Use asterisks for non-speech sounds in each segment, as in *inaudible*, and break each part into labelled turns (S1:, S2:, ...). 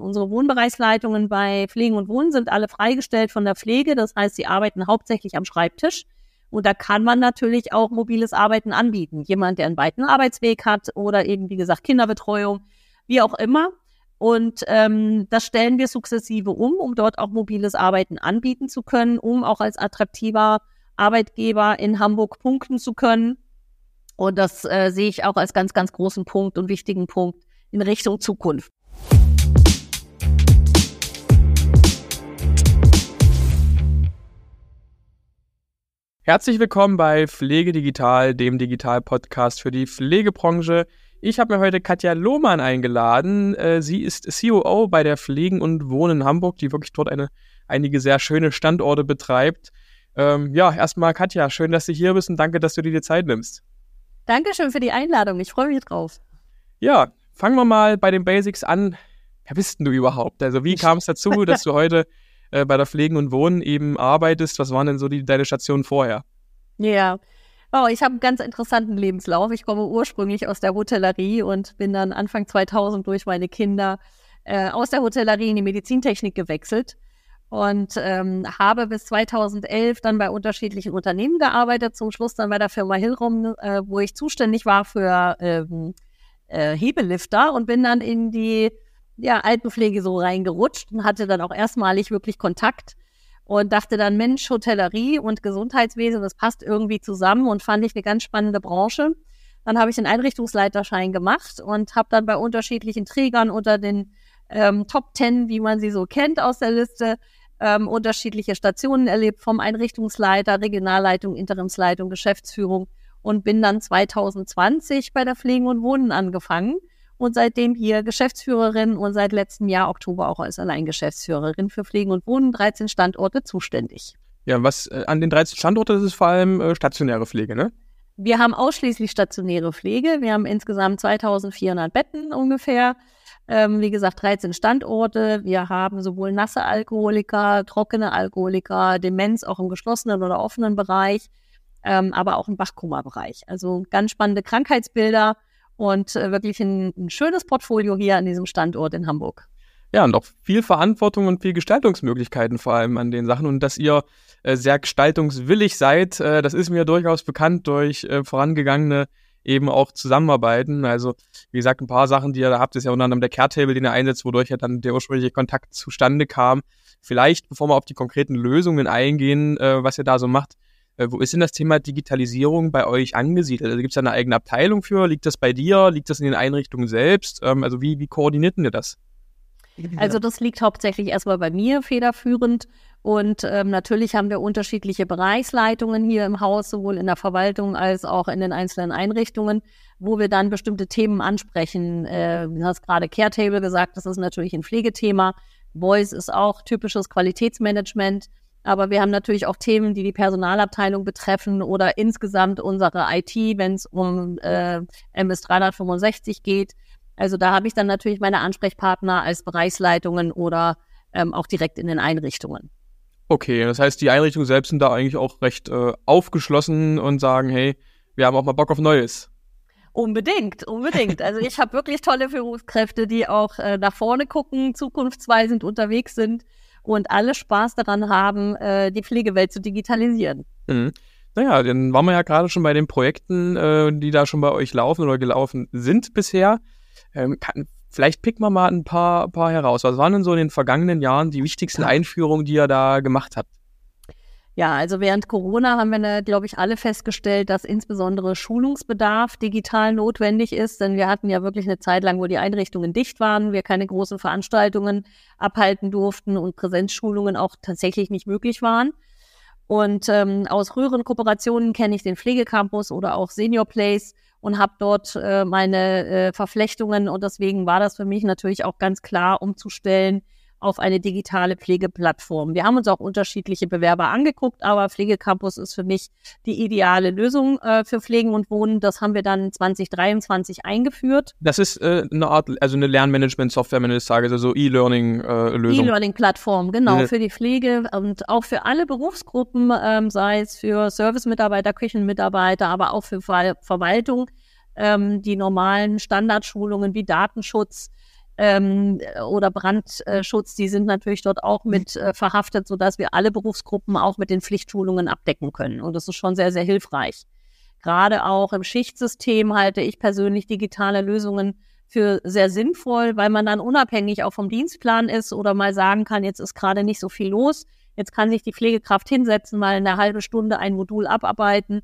S1: Unsere Wohnbereichsleitungen bei Pflegen und Wohnen sind alle freigestellt von der Pflege. Das heißt, sie arbeiten hauptsächlich am Schreibtisch. Und da kann man natürlich auch mobiles Arbeiten anbieten. Jemand, der einen weiten Arbeitsweg hat oder eben, wie gesagt, Kinderbetreuung, wie auch immer. Und ähm, das stellen wir sukzessive um, um dort auch mobiles Arbeiten anbieten zu können, um auch als attraktiver Arbeitgeber in Hamburg punkten zu können. Und das äh, sehe ich auch als ganz, ganz großen Punkt und wichtigen Punkt in Richtung Zukunft.
S2: Herzlich willkommen bei Pflege Digital, dem Digital-Podcast für die Pflegebranche. Ich habe mir heute Katja Lohmann eingeladen. Äh, sie ist COO bei der Pflegen und Wohnen in Hamburg, die wirklich dort eine, einige sehr schöne Standorte betreibt. Ähm, ja, erstmal Katja, schön, dass du hier bist und danke, dass du dir die Zeit nimmst.
S1: Dankeschön für die Einladung. Ich freue mich drauf.
S2: Ja, fangen wir mal bei den Basics an. Wer bist denn du überhaupt? Also wie kam es dazu, dass du heute *laughs* äh, bei der Pflegen und Wohnen eben arbeitest? Was waren denn so die, deine Stationen vorher?
S1: Ja, oh, ich habe einen ganz interessanten Lebenslauf. Ich komme ursprünglich aus der Hotellerie und bin dann Anfang 2000 durch meine Kinder äh, aus der Hotellerie in die Medizintechnik gewechselt und ähm, habe bis 2011 dann bei unterschiedlichen Unternehmen gearbeitet, zum Schluss dann bei der Firma Hillrom, äh, wo ich zuständig war für ähm, äh, Hebelifter und bin dann in die ja, Altenpflege so reingerutscht und hatte dann auch erstmalig wirklich Kontakt und dachte dann, Mensch, Hotellerie und Gesundheitswesen, das passt irgendwie zusammen und fand ich eine ganz spannende Branche. Dann habe ich den Einrichtungsleiterschein gemacht und habe dann bei unterschiedlichen Trägern unter den ähm, Top Ten, wie man sie so kennt aus der Liste, ähm, unterschiedliche Stationen erlebt, vom Einrichtungsleiter, Regionalleitung, Interimsleitung, Geschäftsführung und bin dann 2020 bei der Pflegen und Wohnen angefangen und seitdem hier Geschäftsführerin und seit letztem Jahr Oktober auch als Alleingeschäftsführerin für Pflegen und Wohnen 13 Standorte zuständig.
S2: Ja, was äh, an den 13 Standorten ist vor allem äh, stationäre Pflege, ne?
S1: Wir haben ausschließlich stationäre Pflege. Wir haben insgesamt 2400 Betten ungefähr. Ähm, wie gesagt, 13 Standorte. Wir haben sowohl nasse Alkoholiker, trockene Alkoholiker, Demenz auch im geschlossenen oder offenen Bereich ähm, aber auch im Wachkoma-Bereich. Also ganz spannende Krankheitsbilder und äh, wirklich ein, ein schönes Portfolio hier an diesem Standort in Hamburg.
S2: Ja, und auch viel Verantwortung und viel Gestaltungsmöglichkeiten vor allem an den Sachen und dass ihr äh, sehr gestaltungswillig seid, äh, das ist mir durchaus bekannt durch äh, vorangegangene eben auch Zusammenarbeiten. Also, wie gesagt, ein paar Sachen, die ihr da habt, ist ja unter anderem der Care-Table, den ihr einsetzt, wodurch ja dann der ursprüngliche Kontakt zustande kam. Vielleicht, bevor wir auf die konkreten Lösungen eingehen, äh, was ihr da so macht, wo ist denn das Thema Digitalisierung bei euch angesiedelt? Also gibt es da eine eigene Abteilung für? Liegt das bei dir? Liegt das in den Einrichtungen selbst? Ähm, also wie, wie koordiniert ihr das?
S1: Also das liegt hauptsächlich erstmal bei mir federführend. Und ähm, natürlich haben wir unterschiedliche Bereichsleitungen hier im Haus, sowohl in der Verwaltung als auch in den einzelnen Einrichtungen, wo wir dann bestimmte Themen ansprechen. Äh, du hast gerade Care Table gesagt, das ist natürlich ein Pflegethema. Voice ist auch typisches Qualitätsmanagement. Aber wir haben natürlich auch Themen, die die Personalabteilung betreffen oder insgesamt unsere IT, wenn es um äh, MS 365 geht. Also da habe ich dann natürlich meine Ansprechpartner als Bereichsleitungen oder ähm, auch direkt in den Einrichtungen.
S2: Okay, das heißt, die Einrichtungen selbst sind da eigentlich auch recht äh, aufgeschlossen und sagen, hey, wir haben auch mal Bock auf Neues.
S1: Unbedingt, unbedingt. Also ich habe wirklich tolle Führungskräfte, die auch äh, nach vorne gucken, zukunftsweisend unterwegs sind und alle Spaß daran haben, äh, die Pflegewelt zu digitalisieren.
S2: Mhm. Naja, dann waren wir ja gerade schon bei den Projekten, äh, die da schon bei euch laufen oder gelaufen sind bisher. Ähm, kann, vielleicht picken wir mal ein paar, paar heraus. Was waren denn so in den vergangenen Jahren die wichtigsten Einführungen, die ihr da gemacht habt?
S1: Ja, also während Corona haben wir, glaube ich, alle festgestellt, dass insbesondere Schulungsbedarf digital notwendig ist, denn wir hatten ja wirklich eine Zeit lang, wo die Einrichtungen dicht waren, wir keine großen Veranstaltungen abhalten durften und Präsenzschulungen auch tatsächlich nicht möglich waren. Und ähm, aus früheren Kooperationen kenne ich den Pflegecampus oder auch Senior Place und habe dort äh, meine äh, Verflechtungen und deswegen war das für mich natürlich auch ganz klar umzustellen, auf eine digitale Pflegeplattform. Wir haben uns auch unterschiedliche Bewerber angeguckt, aber Pflegecampus ist für mich die ideale Lösung äh, für Pflegen und Wohnen. Das haben wir dann 2023 eingeführt.
S2: Das ist äh, eine Art, also eine Lernmanagement-Software, wenn du das sagst, also E-Learning-Lösung.
S1: Äh, E-Learning-Plattform, genau, eine für die Pflege und auch für alle Berufsgruppen, ähm, sei es für Service-Mitarbeiter, Küchenmitarbeiter, aber auch für Ver Verwaltung. Ähm, die normalen Standardschulungen wie Datenschutz, ähm, oder Brandschutz, die sind natürlich dort auch mit äh, verhaftet, sodass wir alle Berufsgruppen auch mit den Pflichtschulungen abdecken können. Und das ist schon sehr, sehr hilfreich. Gerade auch im Schichtsystem halte ich persönlich digitale Lösungen für sehr sinnvoll, weil man dann unabhängig auch vom Dienstplan ist oder mal sagen kann, jetzt ist gerade nicht so viel los. Jetzt kann sich die Pflegekraft hinsetzen, mal eine halbe Stunde ein Modul abarbeiten.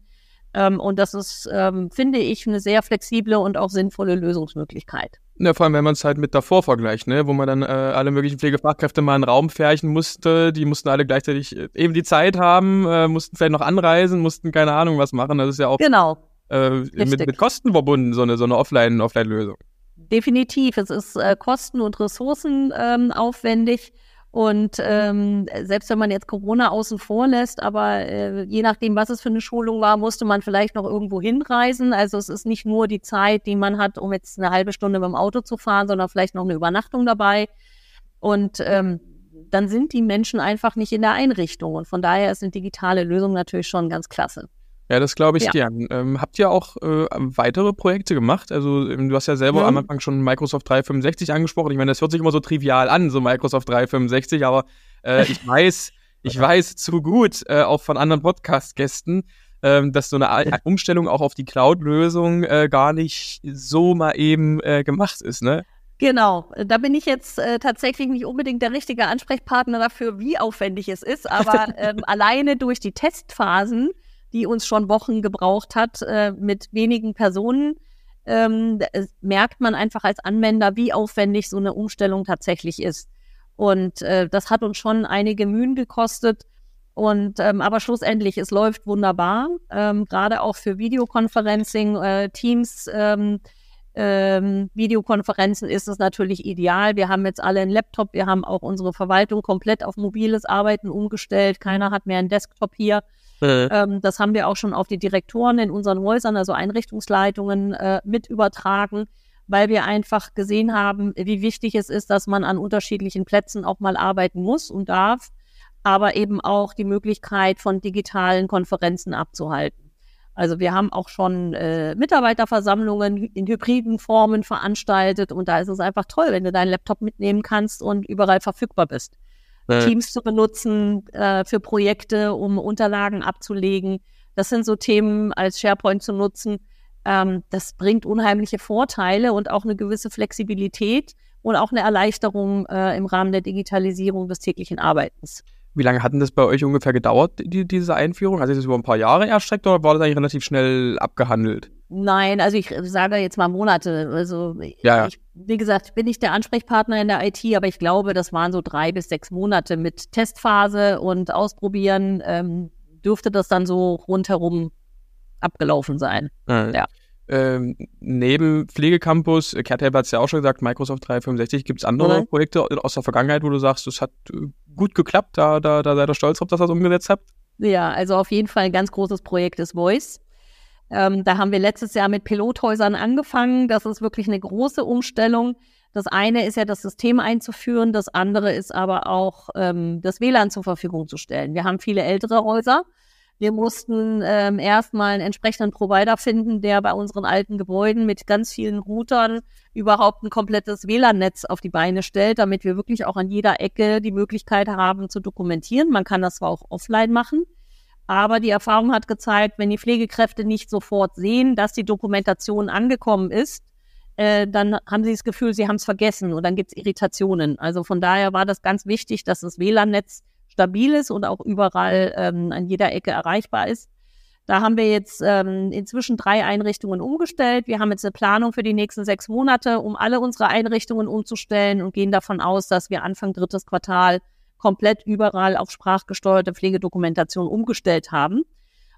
S1: Ähm, und das ist, ähm, finde ich, eine sehr flexible und auch sinnvolle Lösungsmöglichkeit.
S2: Ja, vor allem, wenn man es halt mit davor vergleicht, ne? wo man dann äh, alle möglichen Pflegefachkräfte mal in den Raum färchen musste. Die mussten alle gleichzeitig äh, eben die Zeit haben, äh, mussten vielleicht noch anreisen, mussten keine Ahnung was machen. Das ist ja auch
S1: genau.
S2: äh, mit, mit Kosten verbunden, so eine, so eine Offline-Offline-Lösung.
S1: Definitiv. Es ist äh, kosten- und ressourcenaufwendig. Ähm, und ähm, selbst wenn man jetzt Corona außen vor lässt, aber äh, je nachdem, was es für eine Schulung war, musste man vielleicht noch irgendwo hinreisen. Also es ist nicht nur die Zeit, die man hat, um jetzt eine halbe Stunde mit dem Auto zu fahren, sondern vielleicht noch eine Übernachtung dabei. Und ähm, dann sind die Menschen einfach nicht in der Einrichtung. Und von daher ist eine digitale Lösung natürlich schon ganz klasse.
S2: Ja, das glaube ich ja. gern. Ähm, habt ihr auch äh, weitere Projekte gemacht? Also ähm, du hast ja selber mhm. am Anfang schon Microsoft 365 angesprochen. Ich meine, das hört sich immer so trivial an, so Microsoft 365, aber äh, ich weiß, ich *laughs* weiß zu gut, äh, auch von anderen Podcast-Gästen, ähm, dass so eine Umstellung auch auf die Cloud-Lösung äh, gar nicht so mal eben äh, gemacht ist, ne?
S1: Genau, da bin ich jetzt äh, tatsächlich nicht unbedingt der richtige Ansprechpartner dafür, wie aufwendig es ist, aber *laughs* ähm, alleine durch die Testphasen die uns schon Wochen gebraucht hat, äh, mit wenigen Personen, ähm, merkt man einfach als Anwender, wie aufwendig so eine Umstellung tatsächlich ist. Und äh, das hat uns schon einige Mühen gekostet. Und ähm, aber schlussendlich, es läuft wunderbar, ähm, gerade auch für Videoconferencing, äh, Teams. Ähm, ähm, Videokonferenzen ist es natürlich ideal. Wir haben jetzt alle einen Laptop, wir haben auch unsere Verwaltung komplett auf mobiles Arbeiten umgestellt. Keiner hat mehr einen Desktop hier. Mhm. Ähm, das haben wir auch schon auf die Direktoren in unseren Häusern, also Einrichtungsleitungen, äh, mit übertragen, weil wir einfach gesehen haben, wie wichtig es ist, dass man an unterschiedlichen Plätzen auch mal arbeiten muss und darf, aber eben auch die Möglichkeit von digitalen Konferenzen abzuhalten. Also wir haben auch schon äh, Mitarbeiterversammlungen in hybriden Formen veranstaltet und da ist es einfach toll, wenn du deinen Laptop mitnehmen kannst und überall verfügbar bist. Teams zu benutzen äh, für Projekte, um Unterlagen abzulegen. Das sind so Themen als SharePoint zu nutzen. Ähm, das bringt unheimliche Vorteile und auch eine gewisse Flexibilität und auch eine Erleichterung äh, im Rahmen der Digitalisierung des täglichen Arbeitens.
S2: Wie lange hat denn das bei euch ungefähr gedauert, die, diese Einführung? Hat sich das über ein paar Jahre erstreckt oder war das eigentlich relativ schnell abgehandelt?
S1: Nein, also ich sage jetzt mal Monate. Also ja, ich, wie gesagt, bin nicht der Ansprechpartner in der IT, aber ich glaube, das waren so drei bis sechs Monate mit Testphase und Ausprobieren. Ähm, dürfte das dann so rundherum abgelaufen sein.
S2: Ja. ja. Ähm, neben Pflegecampus, äh, Kehrthelber hat es ja auch schon gesagt, Microsoft 365, gibt es andere mhm. Projekte aus der Vergangenheit, wo du sagst, es hat äh, gut geklappt, da, da, da seid ihr stolz drauf, dass ihr das umgesetzt habt?
S1: Ja, also auf jeden Fall ein ganz großes Projekt ist Voice. Ähm, da haben wir letztes Jahr mit Pilothäusern angefangen. Das ist wirklich eine große Umstellung. Das eine ist ja das System einzuführen, das andere ist aber auch ähm, das WLAN zur Verfügung zu stellen. Wir haben viele ältere Häuser wir mussten ähm, erstmal einen entsprechenden Provider finden, der bei unseren alten Gebäuden mit ganz vielen Routern überhaupt ein komplettes WLAN-Netz auf die Beine stellt, damit wir wirklich auch an jeder Ecke die Möglichkeit haben zu dokumentieren. Man kann das zwar auch offline machen, aber die Erfahrung hat gezeigt, wenn die Pflegekräfte nicht sofort sehen, dass die Dokumentation angekommen ist, äh, dann haben sie das Gefühl, sie haben es vergessen und dann gibt es Irritationen. Also von daher war das ganz wichtig, dass das WLAN-Netz stabil ist und auch überall ähm, an jeder Ecke erreichbar ist. Da haben wir jetzt ähm, inzwischen drei Einrichtungen umgestellt. Wir haben jetzt eine Planung für die nächsten sechs Monate, um alle unsere Einrichtungen umzustellen und gehen davon aus, dass wir Anfang drittes Quartal komplett überall auf sprachgesteuerte Pflegedokumentation umgestellt haben.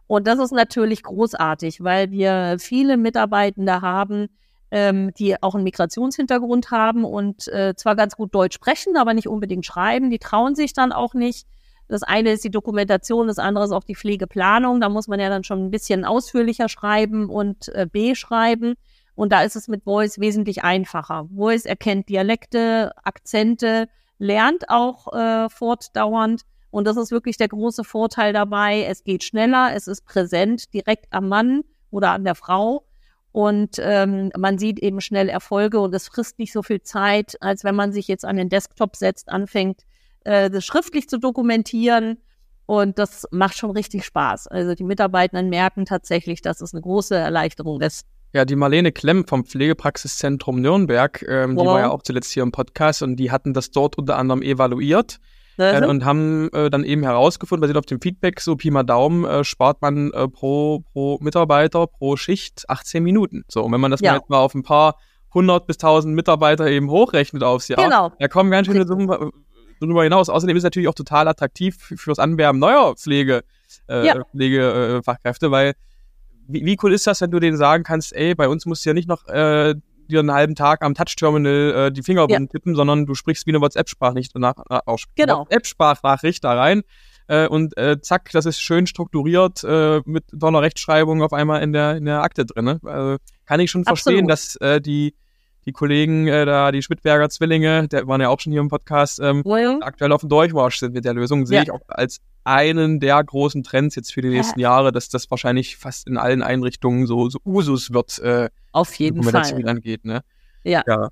S1: Und das ist natürlich großartig, weil wir viele Mitarbeitende haben, ähm, die auch einen Migrationshintergrund haben und äh, zwar ganz gut Deutsch sprechen, aber nicht unbedingt schreiben. Die trauen sich dann auch nicht. Das eine ist die Dokumentation, das andere ist auch die Pflegeplanung. Da muss man ja dann schon ein bisschen ausführlicher schreiben und äh, beschreiben. Und da ist es mit Voice wesentlich einfacher. Voice erkennt Dialekte, Akzente, lernt auch äh, fortdauernd. Und das ist wirklich der große Vorteil dabei. Es geht schneller, es ist präsent, direkt am Mann oder an der Frau. und ähm, man sieht eben schnell Erfolge und es frisst nicht so viel Zeit, als wenn man sich jetzt an den Desktop setzt, anfängt, äh, das schriftlich zu dokumentieren. Und das macht schon richtig Spaß. Also die Mitarbeitenden merken tatsächlich, dass es eine große Erleichterung ist.
S2: Ja, die Marlene Klemm vom Pflegepraxiszentrum Nürnberg, ähm, wow. die war ja auch zuletzt hier im Podcast und die hatten das dort unter anderem evaluiert. Äh, und haben äh, dann eben herausgefunden, basiert auf dem Feedback, so Pi mal Daumen, äh, spart man äh, pro, pro Mitarbeiter, pro Schicht 18 Minuten. So, und wenn man das ja. mal, mal auf ein paar hundert bis tausend Mitarbeiter eben hochrechnet aufs Jahr, genau. da kommen ganz schöne Summen äh, darüber hinaus. Außerdem ist es natürlich auch total attraktiv fürs Anwerben neuer Pflege, äh, ja. Pflegefachkräfte, weil wie, wie cool ist das, wenn du denen sagen kannst, ey, bei uns musst du ja nicht noch äh, dir einen halben Tag am Touch-Terminal äh, die Finger ja. tippen, sondern du sprichst wie eine WhatsApp-Sprachnachricht nach, äh, genau. WhatsApp-Sprachnachricht da rein. Äh, und äh, zack, das ist schön strukturiert äh, mit toller Rechtschreibung auf einmal in der, in der Akte drin. Ne? Also, kann ich schon Absolut. verstehen, dass äh, die die Kollegen äh, da, die Schmidberger Zwillinge, der waren ja auch schon hier im Podcast, ähm, ja. aktuell auf dem Durchmarsch sind mit der Lösung, sehe ja. ich auch als einen der großen Trends jetzt für die nächsten ja. Jahre, dass das wahrscheinlich fast in allen Einrichtungen so, so Usus wird, äh,
S1: auf jeden Fall
S2: angeht. Ne?
S1: Ja. ja.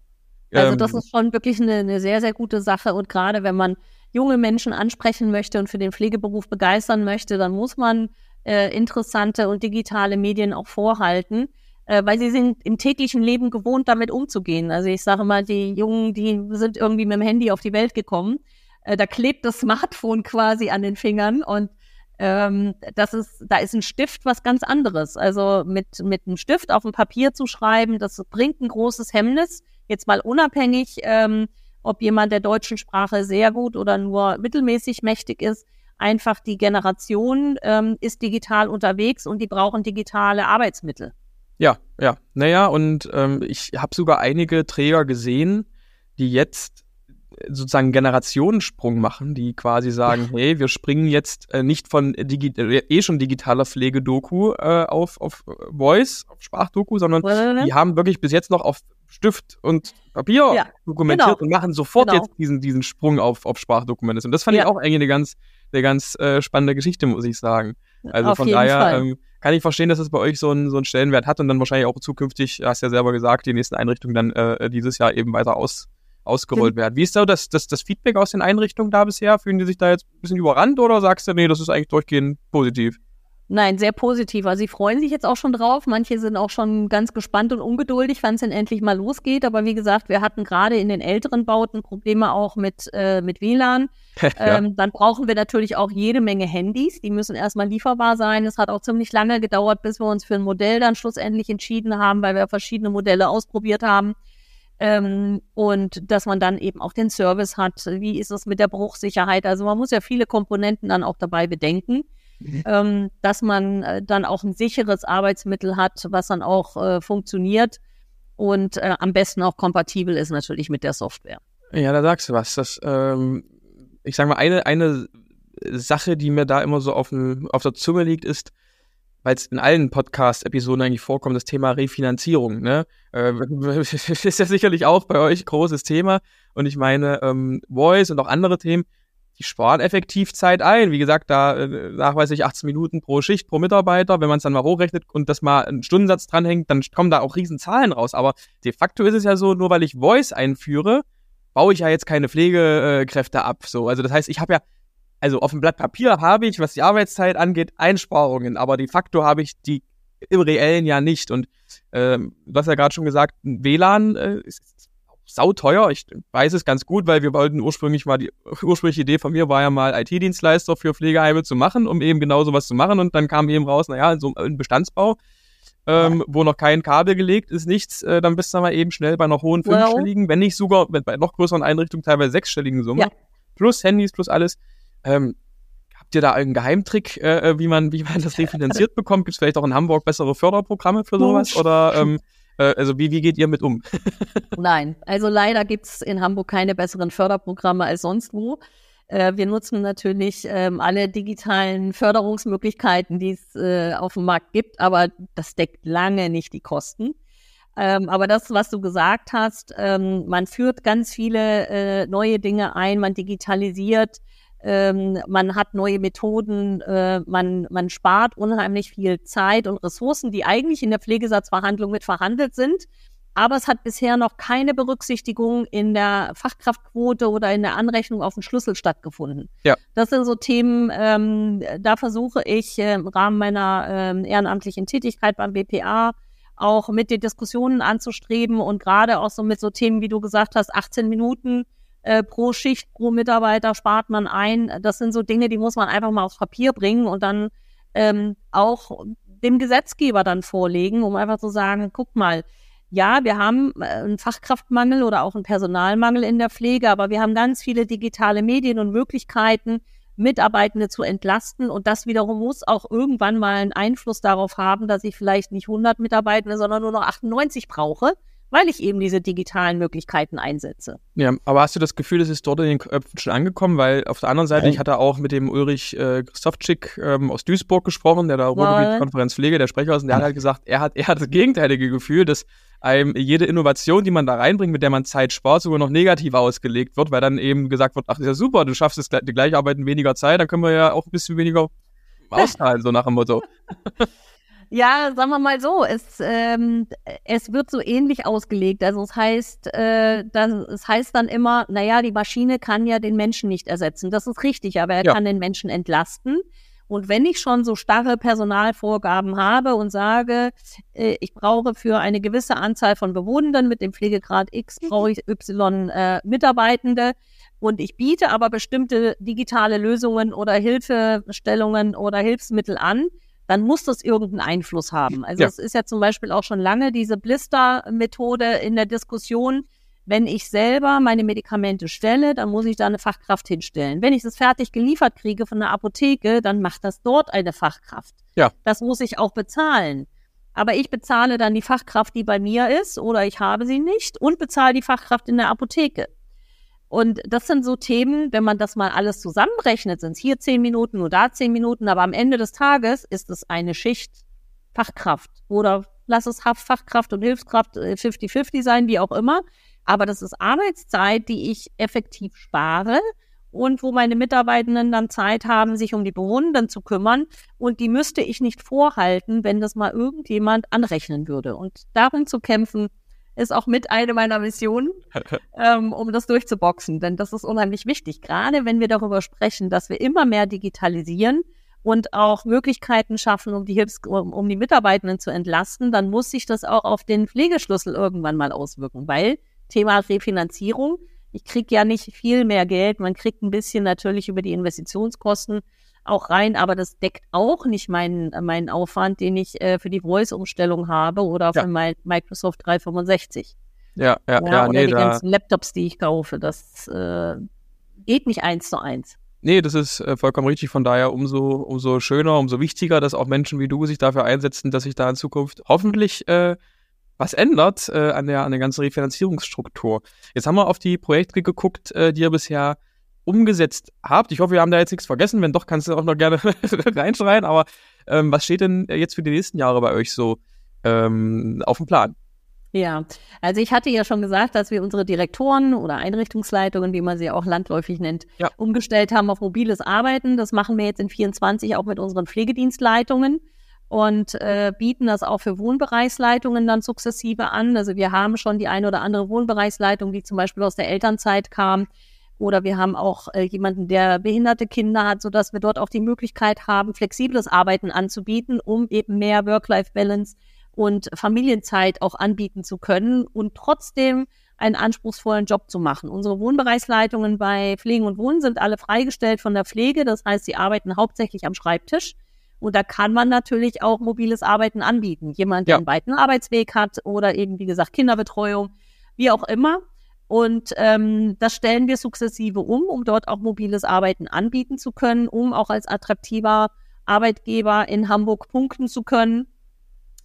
S1: Also das ähm, ist schon wirklich eine, eine sehr, sehr gute Sache und gerade wenn man junge Menschen ansprechen möchte und für den Pflegeberuf begeistern möchte, dann muss man äh, interessante und digitale Medien auch vorhalten äh, weil sie sind im täglichen Leben gewohnt, damit umzugehen. Also ich sage mal, die Jungen, die sind irgendwie mit dem Handy auf die Welt gekommen. Äh, da klebt das *laughs* Smartphone quasi an den Fingern und ähm, das ist, da ist ein Stift was ganz anderes. Also mit, mit einem Stift auf dem Papier zu schreiben, das bringt ein großes Hemmnis. Jetzt mal unabhängig, ähm, ob jemand der deutschen Sprache sehr gut oder nur mittelmäßig mächtig ist. Einfach die Generation ähm, ist digital unterwegs und die brauchen digitale Arbeitsmittel.
S2: Ja, ja. Naja, und ähm, ich habe sogar einige Träger gesehen, die jetzt äh, sozusagen Generationensprung machen, die quasi sagen, hey, wir springen jetzt äh, nicht von Digi äh, eh schon digitaler Pflegedoku äh, auf, auf äh, Voice, auf Sprachdoku, sondern die haben wirklich bis jetzt noch auf Stift und Papier ja, dokumentiert genau. und machen sofort genau. jetzt diesen, diesen Sprung auf, auf Sprachdokumente. Und das fand ja. ich auch eigentlich eine ganz, eine ganz äh, spannende Geschichte, muss ich sagen. Also auf von daher ähm, kann ich verstehen, dass es bei euch so einen, so einen Stellenwert hat und dann wahrscheinlich auch zukünftig, hast ja selber gesagt, die nächsten Einrichtungen dann äh, dieses Jahr eben weiter aus, ausgerollt werden. Wie ist da das, das, das Feedback aus den Einrichtungen da bisher? Fühlen die sich da jetzt ein bisschen überrannt oder sagst du, nee, das ist eigentlich durchgehend positiv?
S1: Nein, sehr positiv. Also sie freuen sich jetzt auch schon drauf. Manche sind auch schon ganz gespannt und ungeduldig, wann es denn endlich mal losgeht. Aber wie gesagt, wir hatten gerade in den älteren Bauten Probleme auch mit, äh, mit WLAN. *laughs* ja. ähm, dann brauchen wir natürlich auch jede Menge Handys. Die müssen erstmal lieferbar sein. Es hat auch ziemlich lange gedauert, bis wir uns für ein Modell dann schlussendlich entschieden haben, weil wir verschiedene Modelle ausprobiert haben. Ähm, und dass man dann eben auch den Service hat. Wie ist es mit der Bruchsicherheit? Also man muss ja viele Komponenten dann auch dabei bedenken. Mhm. ähm, dass man äh, dann auch ein sicheres Arbeitsmittel hat, was dann auch äh, funktioniert und äh, am besten auch kompatibel ist natürlich mit der Software.
S2: Ja, da sagst du was. Das, ähm, ich sage mal, eine, eine Sache, die mir da immer so auf, dem, auf der Zunge liegt, ist, weil es in allen Podcast-Episoden eigentlich vorkommt, das Thema Refinanzierung. Ne? Äh, *laughs* ist ja sicherlich auch bei euch großes Thema. Und ich meine, ähm, Voice und auch andere Themen, die sparen effektiv Zeit ein. Wie gesagt, da äh, nachweislich 18 Minuten pro Schicht, pro Mitarbeiter. Wenn man es dann mal hochrechnet und das mal einen Stundensatz dranhängt, dann kommen da auch riesen Zahlen raus. Aber de facto ist es ja so, nur weil ich Voice einführe, baue ich ja jetzt keine Pflegekräfte ab. So, also das heißt, ich habe ja, also auf dem Blatt Papier habe ich, was die Arbeitszeit angeht, Einsparungen, aber de facto habe ich die im reellen ja nicht. Und ähm, du hast ja gerade schon gesagt, WLAN äh, ist sauteuer. Ich weiß es ganz gut, weil wir wollten ursprünglich mal, die *laughs* ursprüngliche Idee von mir war ja mal IT-Dienstleister für Pflegeheime zu machen, um eben genau sowas zu machen. Und dann kam eben raus, naja, so ein Bestandsbau, ähm, wo noch kein Kabel gelegt ist, nichts, äh, dann bist du mal eben schnell bei einer hohen fünfstelligen, wenn nicht sogar bei noch größeren Einrichtungen teilweise sechsstelligen Summe. Ja. Plus Handys, plus alles. Ähm, habt ihr da einen Geheimtrick, äh, äh wie man, wie man das *laughs* refinanziert bekommt? Gibt es vielleicht auch in Hamburg bessere Förderprogramme für sowas? Oder ähm, äh, *laughs* also wie, wie geht ihr mit um? *laughs*
S1: Nein, also leider gibt es in Hamburg keine besseren Förderprogramme als sonst wo. Äh, wir nutzen natürlich ähm, alle digitalen Förderungsmöglichkeiten, die es äh, auf dem Markt gibt, aber das deckt lange nicht die Kosten. Ähm, aber das, was du gesagt hast, ähm, man führt ganz viele äh, neue Dinge ein, man digitalisiert, ähm, man hat neue Methoden, äh, man, man spart unheimlich viel Zeit und Ressourcen, die eigentlich in der Pflegesatzverhandlung mit verhandelt sind. Aber es hat bisher noch keine Berücksichtigung in der Fachkraftquote oder in der Anrechnung auf den Schlüssel stattgefunden. Ja. Das sind so Themen, ähm, da versuche ich äh, im Rahmen meiner ähm, ehrenamtlichen Tätigkeit beim BPA auch mit den Diskussionen anzustreben und gerade auch so mit so Themen, wie du gesagt hast, 18 Minuten äh, pro Schicht, pro Mitarbeiter spart man ein. Das sind so Dinge, die muss man einfach mal aufs Papier bringen und dann ähm, auch dem Gesetzgeber dann vorlegen, um einfach zu sagen, guck mal, ja, wir haben äh, einen Fachkraftmangel oder auch einen Personalmangel in der Pflege, aber wir haben ganz viele digitale Medien und Möglichkeiten, Mitarbeitende zu entlasten. Und das wiederum muss auch irgendwann mal einen Einfluss darauf haben, dass ich vielleicht nicht 100 Mitarbeitende, sondern nur noch 98 brauche, weil ich eben diese digitalen Möglichkeiten einsetze.
S2: Ja, aber hast du das Gefühl, es ist dort in den Köpfen schon angekommen? Weil auf der anderen Seite, ich hatte auch mit dem Ulrich äh, Christophczyk ähm, aus Duisburg gesprochen, der da Ruhrgebietskonferenz Pflege, der Sprecher ist, und der hat halt gesagt, er hat, er hat das gegenteilige Gefühl, dass einem jede Innovation, die man da reinbringt, mit der man Zeit spart, sogar noch negativ ausgelegt wird, weil dann eben gesagt wird, ach, ist ja super, du schaffst es die gleiche Arbeit in weniger Zeit, dann können wir ja auch ein bisschen weniger *laughs* auszahlen, so nach dem Motto.
S1: Ja, sagen wir mal so, es, ähm, es wird so ähnlich ausgelegt. Also es heißt, äh, das, es heißt dann immer, naja, die Maschine kann ja den Menschen nicht ersetzen. Das ist richtig, aber er ja. kann den Menschen entlasten. Und wenn ich schon so starre Personalvorgaben habe und sage, äh, ich brauche für eine gewisse Anzahl von Bewohnenden mit dem Pflegegrad X, brauche ich Y äh, Mitarbeitende und ich biete aber bestimmte digitale Lösungen oder Hilfestellungen oder Hilfsmittel an, dann muss das irgendeinen Einfluss haben. Also ja. es ist ja zum Beispiel auch schon lange diese Blister-Methode in der Diskussion, wenn ich selber meine Medikamente stelle, dann muss ich da eine Fachkraft hinstellen. Wenn ich das fertig geliefert kriege von der Apotheke, dann macht das dort eine Fachkraft. Ja. Das muss ich auch bezahlen. Aber ich bezahle dann die Fachkraft, die bei mir ist, oder ich habe sie nicht und bezahle die Fachkraft in der Apotheke. Und das sind so Themen, wenn man das mal alles zusammenrechnet, sind es hier zehn Minuten oder da zehn Minuten, aber am Ende des Tages ist es eine Schicht Fachkraft oder lass es Fachkraft und Hilfskraft 50-50 äh, sein, wie auch immer. Aber das ist Arbeitszeit, die ich effektiv spare und wo meine Mitarbeitenden dann Zeit haben, sich um die Bewohnenden zu kümmern. Und die müsste ich nicht vorhalten, wenn das mal irgendjemand anrechnen würde. Und darin zu kämpfen, ist auch mit eine meiner Missionen, *laughs* ähm, um das durchzuboxen. Denn das ist unheimlich wichtig. Gerade wenn wir darüber sprechen, dass wir immer mehr digitalisieren und auch Möglichkeiten schaffen, um die Hilfs um, um die Mitarbeitenden zu entlasten, dann muss sich das auch auf den Pflegeschlüssel irgendwann mal auswirken, weil Thema Refinanzierung. Ich kriege ja nicht viel mehr Geld. Man kriegt ein bisschen natürlich über die Investitionskosten auch rein, aber das deckt auch nicht meinen, meinen Aufwand, den ich äh, für die Voice-Umstellung habe oder ja. für mein Microsoft 365.
S2: Ja, ja, ja.
S1: ja oder nee, die da... ganzen Laptops, die ich kaufe. Das äh, geht nicht eins zu eins.
S2: Nee, das ist äh, vollkommen richtig. Von daher umso, umso schöner, umso wichtiger, dass auch Menschen wie du sich dafür einsetzen, dass sich da in Zukunft hoffentlich äh, was ändert äh, an, der, an der ganzen Refinanzierungsstruktur. Jetzt haben wir auf die Projekte geguckt, äh, die ihr bisher umgesetzt habt. Ich hoffe, wir haben da jetzt nichts vergessen. Wenn doch, kannst du auch noch gerne *laughs* reinschreien. Aber ähm, was steht denn jetzt für die nächsten Jahre bei euch so ähm, auf dem Plan?
S1: Ja, also ich hatte ja schon gesagt, dass wir unsere Direktoren oder Einrichtungsleitungen, wie man sie auch landläufig nennt, ja. umgestellt haben auf mobiles Arbeiten. Das machen wir jetzt in 24 auch mit unseren Pflegedienstleitungen und äh, bieten das auch für Wohnbereichsleitungen dann sukzessive an. Also wir haben schon die eine oder andere Wohnbereichsleitung, die zum Beispiel aus der Elternzeit kam. Oder wir haben auch äh, jemanden, der behinderte Kinder hat, sodass wir dort auch die Möglichkeit haben, flexibles Arbeiten anzubieten, um eben mehr Work-Life-Balance und Familienzeit auch anbieten zu können und trotzdem einen anspruchsvollen Job zu machen. Unsere Wohnbereichsleitungen bei Pflegen und Wohnen sind alle freigestellt von der Pflege. Das heißt, sie arbeiten hauptsächlich am Schreibtisch. Und da kann man natürlich auch mobiles Arbeiten anbieten. Jemand, der ja. einen weiten Arbeitsweg hat oder eben, wie gesagt, Kinderbetreuung, wie auch immer. Und ähm, das stellen wir sukzessive um, um dort auch mobiles Arbeiten anbieten zu können, um auch als attraktiver Arbeitgeber in Hamburg punkten zu können.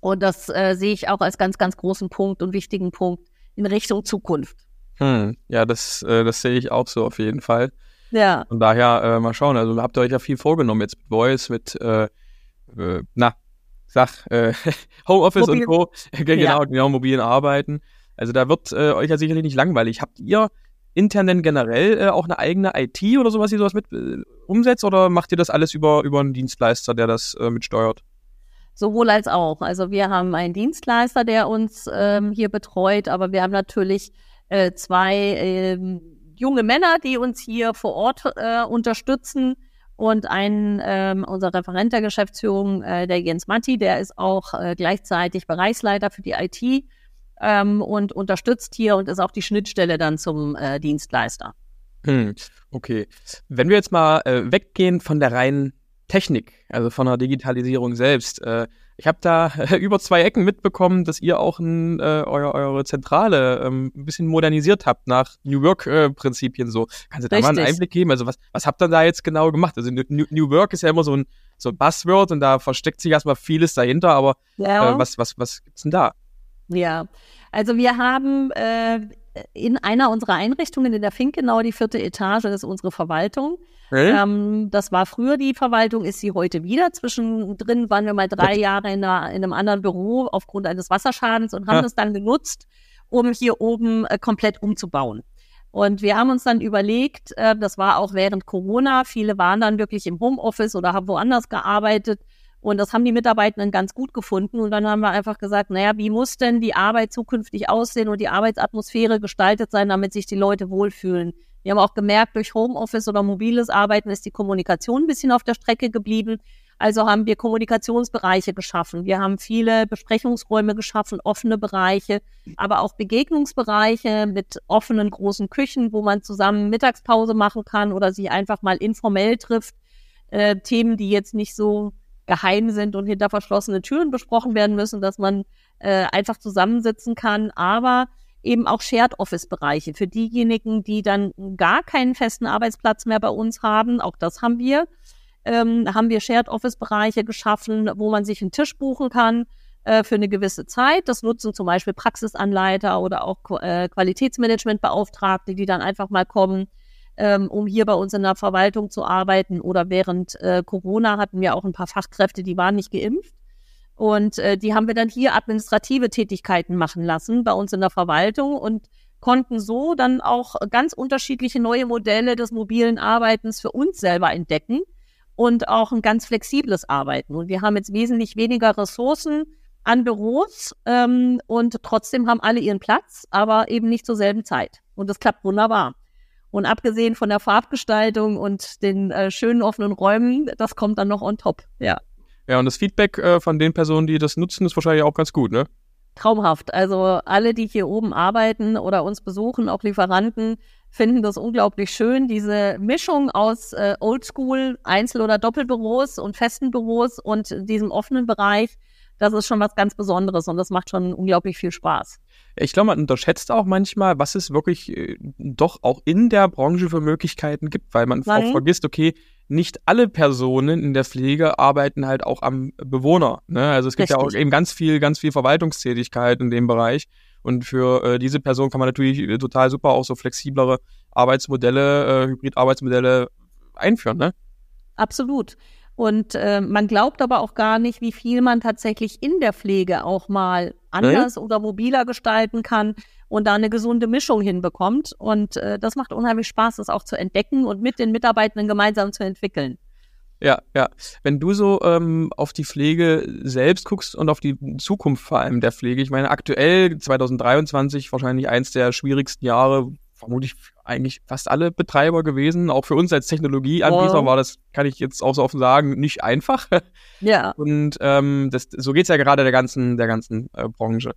S1: Und das äh, sehe ich auch als ganz, ganz großen Punkt und wichtigen Punkt in Richtung Zukunft.
S2: Hm, ja, das, äh, das sehe ich auch so auf jeden Fall.
S1: Ja.
S2: Von daher äh, mal schauen. Also habt ihr euch ja viel vorgenommen jetzt mit Voice, mit äh, äh, na, sag, äh, *laughs* Homeoffice Mobil. und Co. *laughs* genau, ja. genau, mobilen Arbeiten. Also da wird äh, euch ja sicherlich nicht langweilig. Habt ihr intern denn generell äh, auch eine eigene IT oder sowas, die sowas mit äh, umsetzt oder macht ihr das alles über, über einen Dienstleister, der das äh, mitsteuert?
S1: Sowohl als auch. Also wir haben einen Dienstleister, der uns ähm, hier betreut, aber wir haben natürlich äh, zwei äh, junge Männer, die uns hier vor Ort äh, unterstützen und ein ähm, unser Referent der Geschäftsführung, äh, der Jens Matti, der ist auch äh, gleichzeitig Bereichsleiter für die IT ähm, und unterstützt hier und ist auch die Schnittstelle dann zum äh, Dienstleister.
S2: Hm, okay. Wenn wir jetzt mal äh, weggehen von der reinen Technik, also von der Digitalisierung selbst, äh, ich habe da *laughs* über zwei Ecken mitbekommen, dass ihr auch ein, äh, euer, eure Zentrale ähm, ein bisschen modernisiert habt nach New Work-Prinzipien. So, kannst du da Richtig. mal einen Einblick geben? Also was, was habt ihr da jetzt genau gemacht? Also New, New Work ist ja immer so ein, so ein Buzzword und da versteckt sich erstmal vieles dahinter, aber ja. äh, was, was, was gibt's denn da?
S1: Ja, also wir haben äh, in einer unserer Einrichtungen in der Finkenau, die vierte Etage, das ist unsere Verwaltung. Ähm, das war früher die Verwaltung, ist sie heute wieder. Zwischendrin waren wir mal drei Gott. Jahre in, einer, in, einem anderen Büro aufgrund eines Wasserschadens und haben ja. das dann genutzt, um hier oben äh, komplett umzubauen. Und wir haben uns dann überlegt, äh, das war auch während Corona, viele waren dann wirklich im Homeoffice oder haben woanders gearbeitet und das haben die Mitarbeitenden ganz gut gefunden. Und dann haben wir einfach gesagt, naja, wie muss denn die Arbeit zukünftig aussehen und die Arbeitsatmosphäre gestaltet sein, damit sich die Leute wohlfühlen? Wir haben auch gemerkt, durch Homeoffice oder mobiles Arbeiten ist die Kommunikation ein bisschen auf der Strecke geblieben. Also haben wir Kommunikationsbereiche geschaffen. Wir haben viele Besprechungsräume geschaffen, offene Bereiche, aber auch Begegnungsbereiche mit offenen großen Küchen, wo man zusammen Mittagspause machen kann oder sich einfach mal informell trifft. Äh, Themen, die jetzt nicht so geheim sind und hinter verschlossenen Türen besprochen werden müssen, dass man äh, einfach zusammensitzen kann, aber eben auch Shared Office Bereiche für diejenigen, die dann gar keinen festen Arbeitsplatz mehr bei uns haben. Auch das haben wir. Ähm, haben wir Shared Office Bereiche geschaffen, wo man sich einen Tisch buchen kann äh, für eine gewisse Zeit. Das nutzen zum Beispiel Praxisanleiter oder auch äh, Qualitätsmanagementbeauftragte, die dann einfach mal kommen ähm, um hier bei uns in der Verwaltung zu arbeiten. Oder während äh, Corona hatten wir auch ein paar Fachkräfte, die waren nicht geimpft. Und äh, die haben wir dann hier administrative Tätigkeiten machen lassen bei uns in der Verwaltung und konnten so dann auch ganz unterschiedliche neue Modelle des mobilen Arbeitens für uns selber entdecken und auch ein ganz flexibles Arbeiten. Und wir haben jetzt wesentlich weniger Ressourcen an Büros ähm, und trotzdem haben alle ihren Platz, aber eben nicht zur selben Zeit. Und das klappt wunderbar. Und abgesehen von der Farbgestaltung und den äh, schönen offenen Räumen, das kommt dann noch on top. Ja.
S2: Ja, und das Feedback äh, von den Personen, die das nutzen, ist wahrscheinlich auch ganz gut, ne?
S1: Traumhaft. Also alle, die hier oben arbeiten oder uns besuchen, auch Lieferanten, finden das unglaublich schön. Diese Mischung aus äh, Oldschool, Einzel- oder Doppelbüros und festen Büros und diesem offenen Bereich, das ist schon was ganz Besonderes und das macht schon unglaublich viel Spaß.
S2: Ich glaube, man unterschätzt auch manchmal, was es wirklich äh, doch auch in der Branche für Möglichkeiten gibt, weil man Nein. auch vergisst, okay, nicht alle Personen in der Pflege arbeiten halt auch am Bewohner. Ne? Also es gibt Richtig. ja auch eben ganz viel, ganz viel Verwaltungstätigkeit in dem Bereich. Und für äh, diese Person kann man natürlich äh, total super auch so flexiblere Arbeitsmodelle, äh, Hybrid-Arbeitsmodelle einführen, ne?
S1: Absolut. Und äh, man glaubt aber auch gar nicht, wie viel man tatsächlich in der Pflege auch mal anders ja. oder mobiler gestalten kann und da eine gesunde Mischung hinbekommt. Und äh, das macht unheimlich Spaß, das auch zu entdecken und mit den Mitarbeitenden gemeinsam zu entwickeln.
S2: Ja, ja. Wenn du so ähm, auf die Pflege selbst guckst und auf die Zukunft vor allem der Pflege, ich meine, aktuell 2023 wahrscheinlich eins der schwierigsten Jahre, vermutlich eigentlich fast alle Betreiber gewesen. Auch für uns als Technologieanbieter oh. war das, kann ich jetzt auch so offen sagen, nicht einfach. Ja. *laughs* Und ähm, das, so geht's ja gerade der ganzen, der ganzen äh, Branche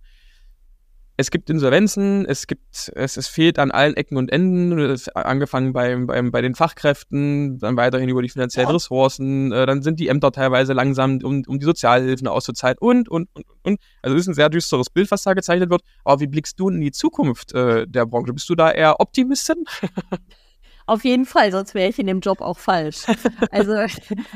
S2: es gibt Insolvenzen, es gibt, es, es fehlt an allen Ecken und Enden, angefangen beim, beim, bei den Fachkräften, dann weiterhin über die finanziellen Ressourcen, äh, dann sind die Ämter teilweise langsam, um, um die Sozialhilfen auszuzahlen und, und, und, und. Also es ist ein sehr düsteres Bild, was da gezeichnet wird. Aber wie blickst du in die Zukunft äh, der Branche? Bist du da eher Optimistin?
S1: Auf jeden Fall, sonst wäre ich in dem Job auch falsch. *laughs* Also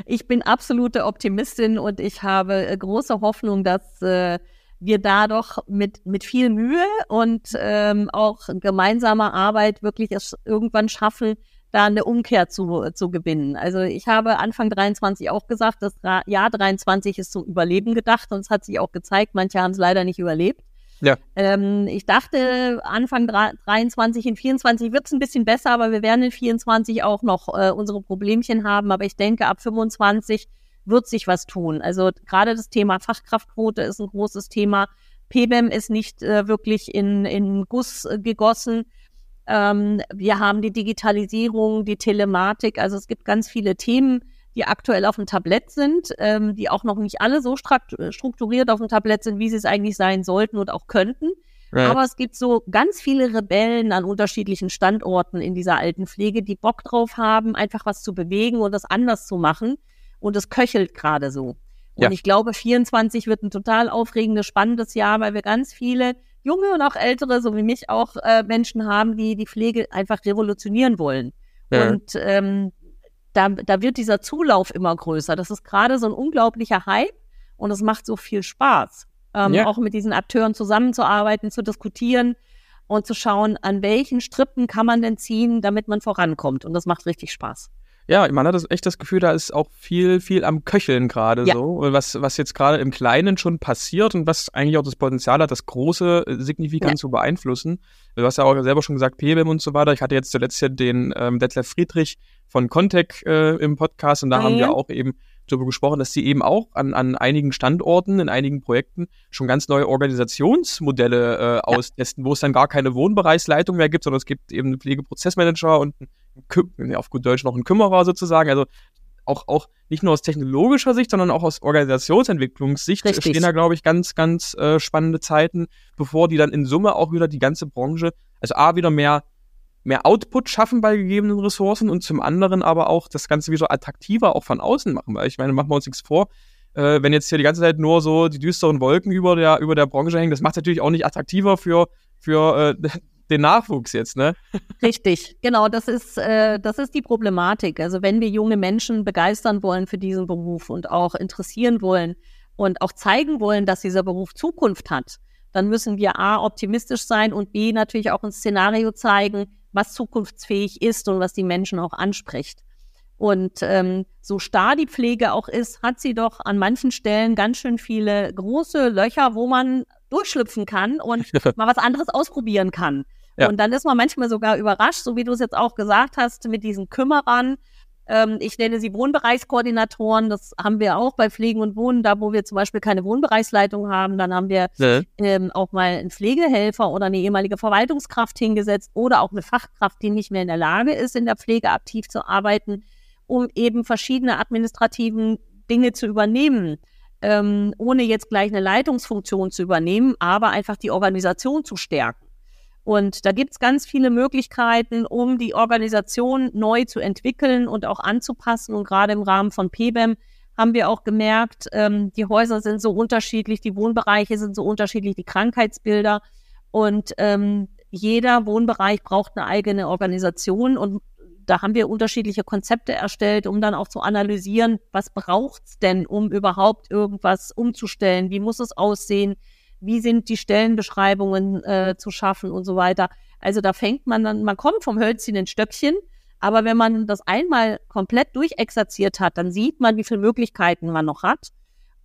S1: ich bin absolute Optimistin und ich habe äh, große Hoffnung, dass äh, wir da doch mit, mit viel Mühe und ähm, auch gemeinsamer Arbeit wirklich es irgendwann schaffen, da eine Umkehr zu, zu gewinnen. Also ich habe Anfang 23 auch gesagt, das Jahr 23 ist zum Überleben gedacht und es hat sich auch gezeigt, manche haben es leider nicht überlebt. Ja. Ähm, ich dachte, Anfang 23, in 24 wird es ein bisschen besser, aber wir werden in 24 auch noch äh, unsere Problemchen haben. Aber ich denke, ab 25 wird sich was tun. Also gerade das Thema Fachkraftquote ist ein großes Thema. PBEM ist nicht äh, wirklich in, in Guss äh, gegossen. Ähm, wir haben die Digitalisierung, die Telematik. Also es gibt ganz viele Themen, die aktuell auf dem Tablett sind, ähm, die auch noch nicht alle so strukturiert auf dem Tablett sind, wie sie es eigentlich sein sollten und auch könnten. Right. Aber es gibt so ganz viele Rebellen an unterschiedlichen Standorten in dieser alten Pflege, die Bock drauf haben, einfach was zu bewegen und das anders zu machen. Und es köchelt gerade so. Und ja. ich glaube, 24 wird ein total aufregendes, spannendes Jahr, weil wir ganz viele junge und auch ältere, so wie mich auch, äh, Menschen haben, die die Pflege einfach revolutionieren wollen. Ja. Und ähm, da, da wird dieser Zulauf immer größer. Das ist gerade so ein unglaublicher Hype und es macht so viel Spaß, ähm, ja. auch mit diesen Akteuren zusammenzuarbeiten, zu diskutieren und zu schauen, an welchen Strippen kann man denn ziehen, damit man vorankommt. Und das macht richtig Spaß.
S2: Ja, man hat das echt das Gefühl, da ist auch viel, viel am Köcheln gerade ja. so. Was, was jetzt gerade im Kleinen schon passiert und was eigentlich auch das Potenzial hat, das Große äh, signifikant ja. zu beeinflussen. Du hast ja auch selber schon gesagt, PBM und so weiter. Ich hatte jetzt zuletzt ja den ähm, Detlef Friedrich von Contec äh, im Podcast und da mhm. haben wir auch eben darüber gesprochen, dass sie eben auch an, an einigen Standorten, in einigen Projekten schon ganz neue Organisationsmodelle äh, austesten, wo es dann gar keine Wohnbereichsleitung mehr gibt, sondern es gibt eben einen Pflegeprozessmanager und einen, auf gut Deutsch noch einen Kümmerer sozusagen. Also auch, auch nicht nur aus technologischer Sicht, sondern auch aus Organisationsentwicklungssicht Richtig. stehen da, glaube ich, ganz, ganz äh, spannende Zeiten, bevor die dann in Summe auch wieder die ganze Branche, also A, wieder mehr mehr Output schaffen bei gegebenen Ressourcen und zum anderen aber auch das Ganze wieder attraktiver auch von außen machen. Weil ich meine, machen wir uns nichts vor, äh, wenn jetzt hier die ganze Zeit nur so die düsteren Wolken über der, über der Branche hängen, das macht natürlich auch nicht attraktiver für, für äh, den Nachwuchs jetzt, ne?
S1: Richtig, genau, das ist, äh, das ist die Problematik. Also wenn wir junge Menschen begeistern wollen für diesen Beruf und auch interessieren wollen und auch zeigen wollen, dass dieser Beruf Zukunft hat, dann müssen wir A, optimistisch sein und B, natürlich auch ein Szenario zeigen, was zukunftsfähig ist und was die Menschen auch anspricht. Und ähm, so starr die Pflege auch ist, hat sie doch an manchen Stellen ganz schön viele große Löcher, wo man durchschlüpfen kann und *laughs* mal was anderes ausprobieren kann. Ja. Und dann ist man manchmal sogar überrascht, so wie du es jetzt auch gesagt hast, mit diesen Kümmerern, ähm, ich nenne sie Wohnbereichskoordinatoren. Das haben wir auch bei Pflegen und Wohnen, da wo wir zum Beispiel keine Wohnbereichsleitung haben. Dann haben wir ja. ähm, auch mal einen Pflegehelfer oder eine ehemalige Verwaltungskraft hingesetzt oder auch eine Fachkraft, die nicht mehr in der Lage ist, in der Pflege aktiv zu arbeiten, um eben verschiedene administrativen Dinge zu übernehmen. Ähm, ohne jetzt gleich eine Leitungsfunktion zu übernehmen, aber einfach die Organisation zu stärken. Und da gibt's ganz viele Möglichkeiten, um die Organisation neu zu entwickeln und auch anzupassen. Und gerade im Rahmen von PBEM haben wir auch gemerkt, ähm, die Häuser sind so unterschiedlich, die Wohnbereiche sind so unterschiedlich, die Krankheitsbilder. Und ähm, jeder Wohnbereich braucht eine eigene Organisation. Und da haben wir unterschiedliche Konzepte erstellt, um dann auch zu analysieren, was braucht's denn, um überhaupt irgendwas umzustellen? Wie muss es aussehen? Wie sind die Stellenbeschreibungen äh, zu schaffen und so weiter. Also da fängt man dann, man kommt vom Hölzchen ins Stöckchen, aber wenn man das einmal komplett durchexerziert hat, dann sieht man, wie viele Möglichkeiten man noch hat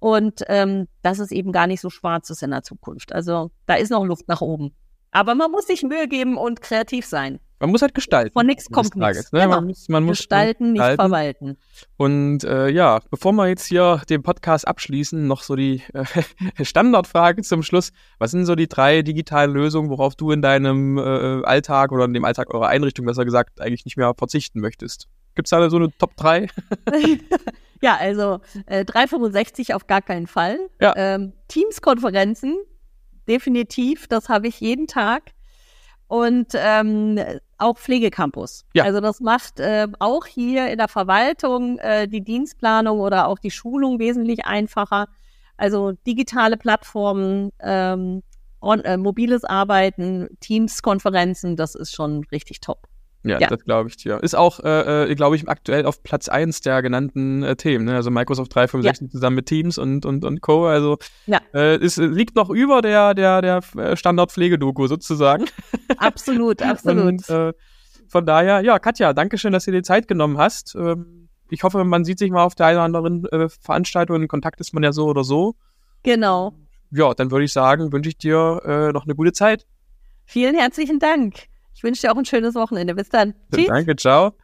S1: und ähm, dass es eben gar nicht so schwarz ist in der Zukunft. Also da ist noch Luft nach oben. Aber man muss sich Mühe geben und kreativ sein.
S2: Man muss halt gestalten.
S1: Von nichts kommt nichts. Ne? Genau. Man muss, man muss gestalten, nicht verwalten.
S2: Und äh, ja, bevor wir jetzt hier den Podcast abschließen, noch so die äh, *laughs* Standardfrage zum Schluss. Was sind so die drei digitalen Lösungen, worauf du in deinem äh, Alltag oder in dem Alltag eurer Einrichtung, besser gesagt, eigentlich nicht mehr verzichten möchtest? Gibt es da so eine Top 3? *laughs* *laughs*
S1: ja, also äh, 365 auf gar keinen Fall. Ja. Ähm, Teams-Konferenzen, definitiv, das habe ich jeden Tag und ähm, auch Pflegecampus. Ja. Also das macht äh, auch hier in der Verwaltung äh, die Dienstplanung oder auch die Schulung wesentlich einfacher. Also digitale Plattformen, ähm, on, äh, mobiles Arbeiten, Teams-Konferenzen, das ist schon richtig top.
S2: Ja, ja. das glaube ich dir. Ist auch, äh, äh glaube ich, aktuell auf Platz 1 der genannten äh, Themen. Ne? Also Microsoft 365 ja. zusammen mit Teams und, und, und Co. Also ja. äh, es liegt noch über der, der, der äh, Standard-Pflegedoku sozusagen. *laughs*
S1: Absolut, absolut. und, äh,
S2: von daher, ja, Katja, danke schön, dass du dir die Zeit genommen hast. Ähm, ich hoffe, man sieht sich mal auf der einen oder anderen äh, Veranstaltung. In Kontakt ist man ja so oder so.
S1: Genau.
S2: ja, dann würde ich sagen, wünsche ich dir äh, noch eine gute Zeit.
S1: Vielen herzlichen Dank. Ich wünsche dir auch ein schönes Wochenende. Bis dann.
S2: Tschüss. Danke, ciao.